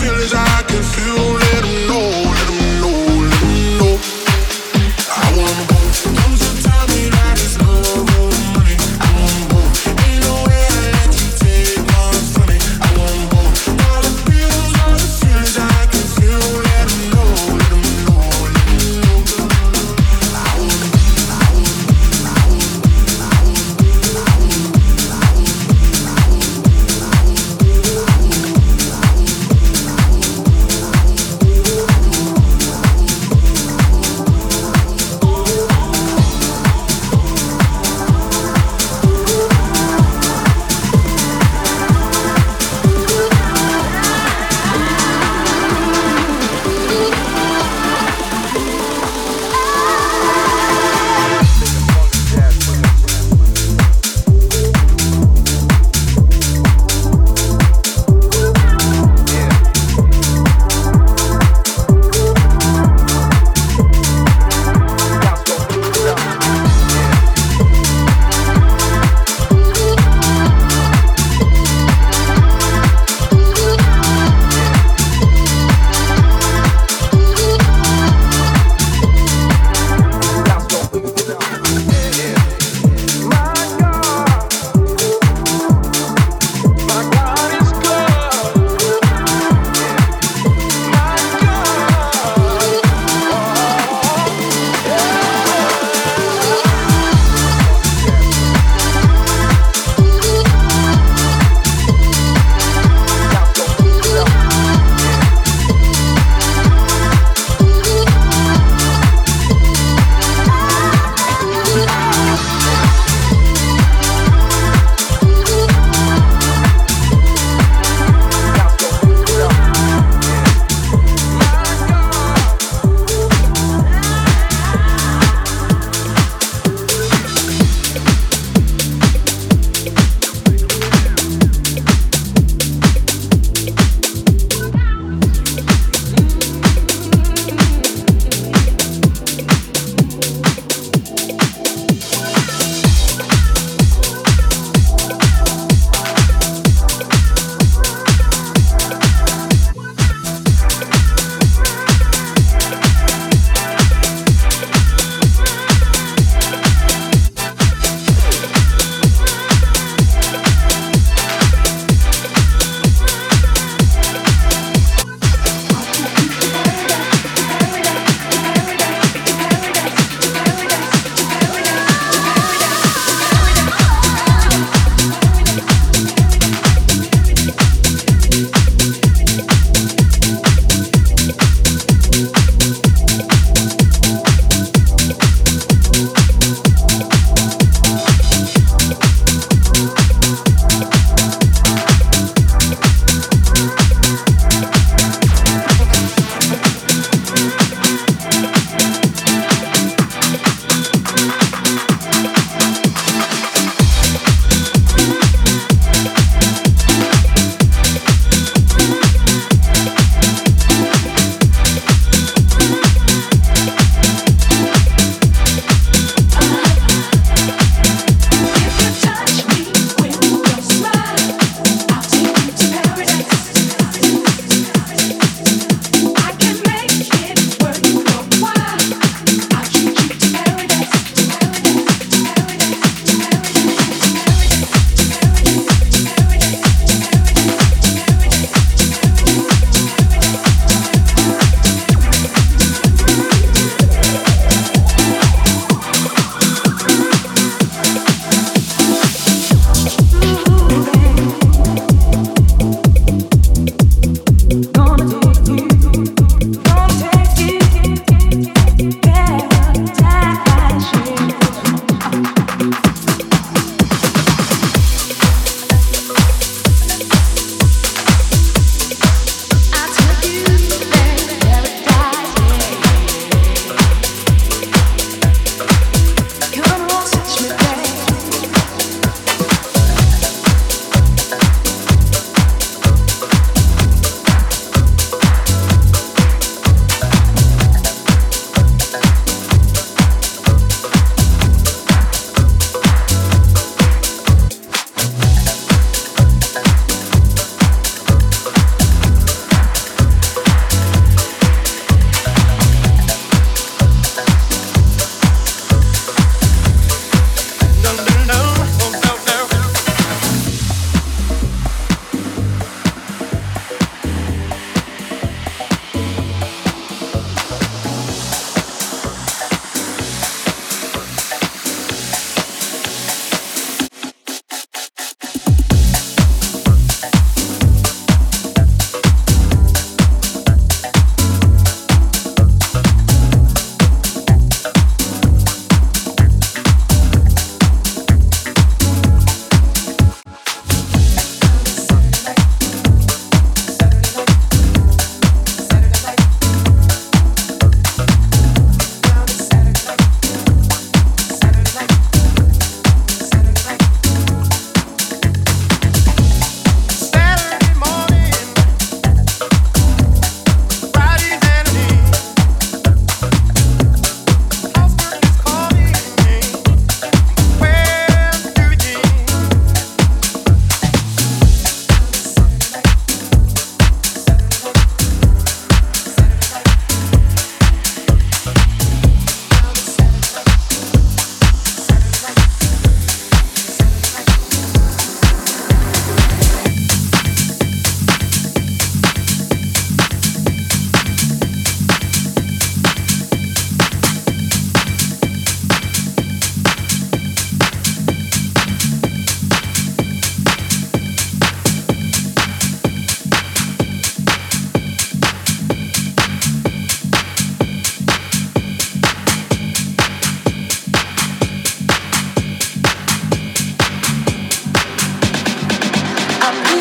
feelings I can feel, let them know.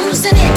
losing it.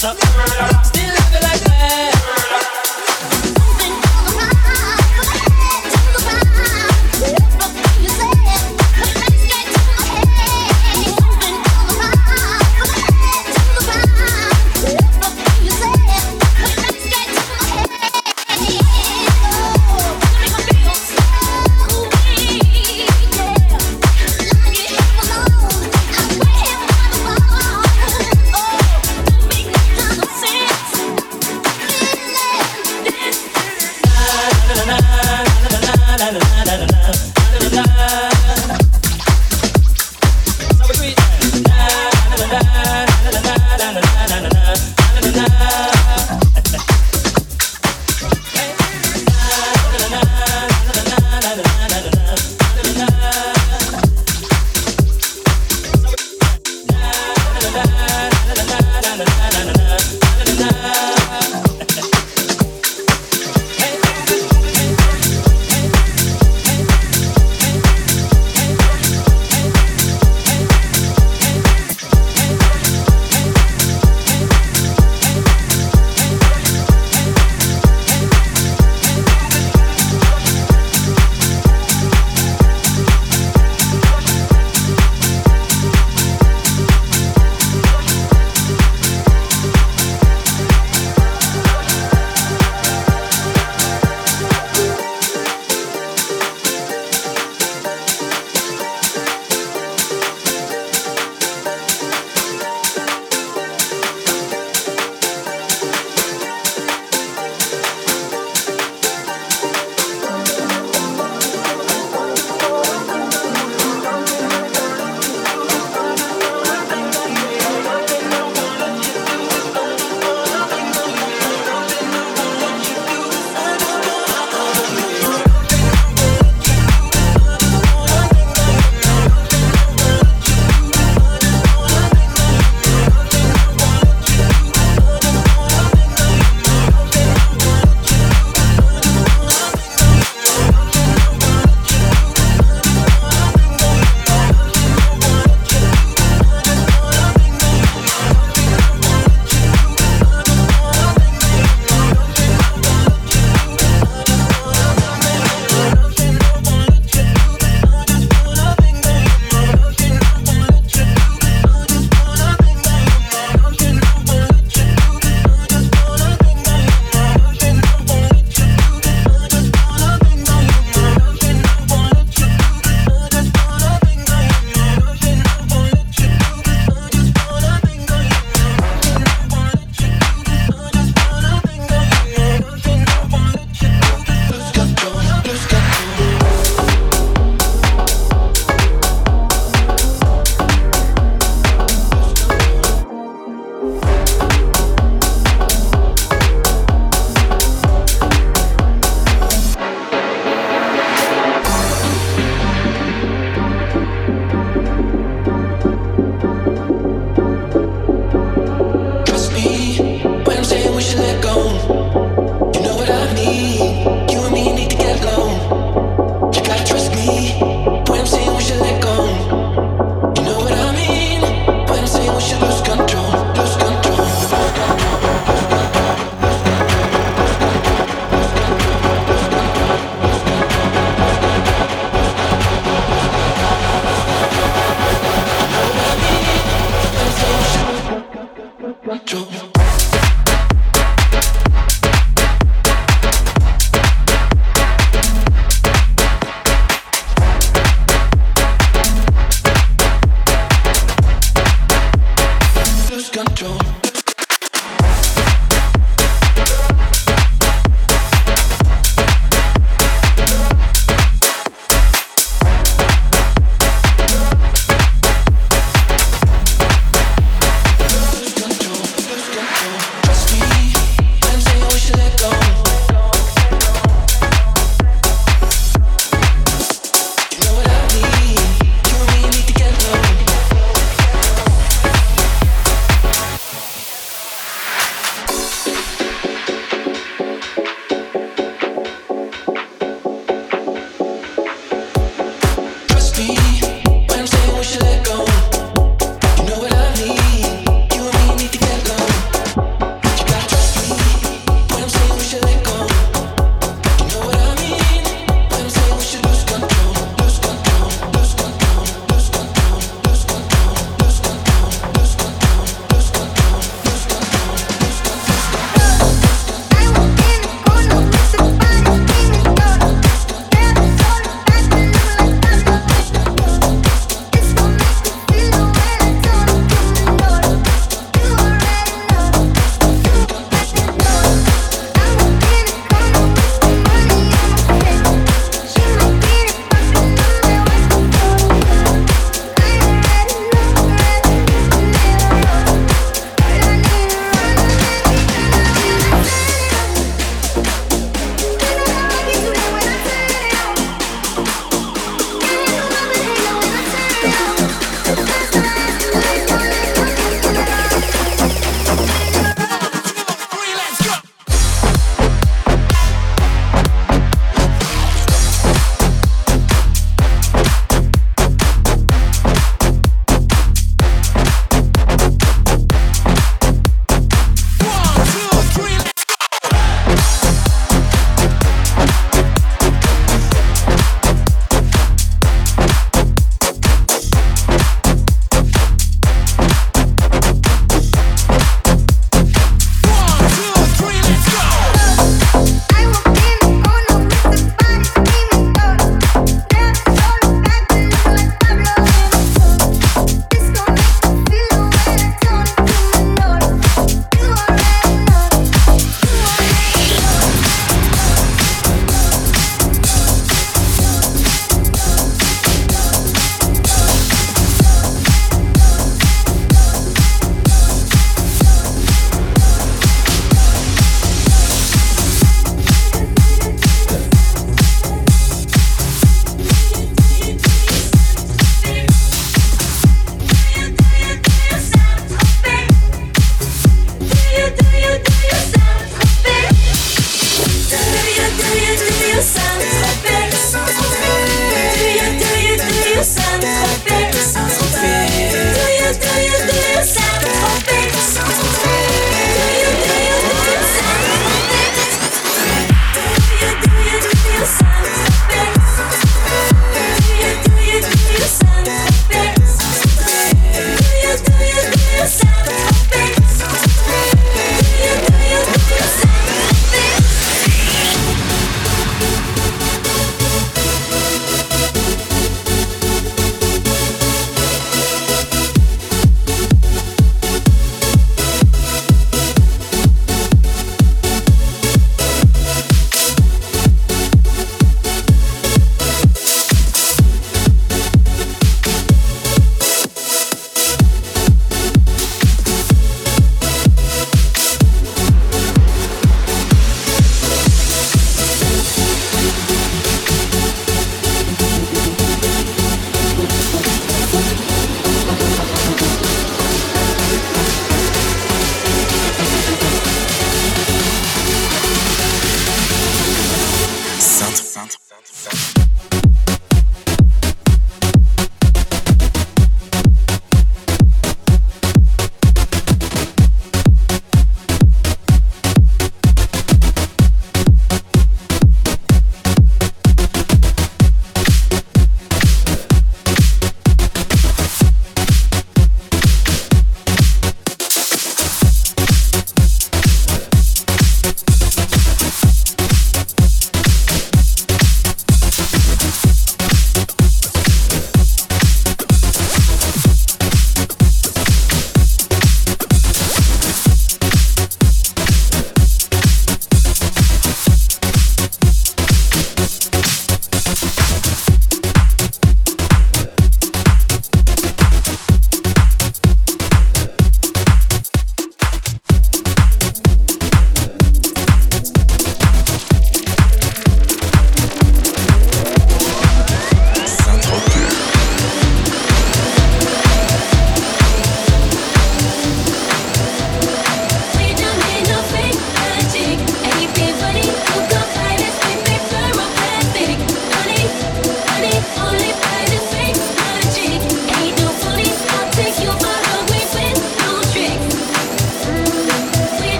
Control.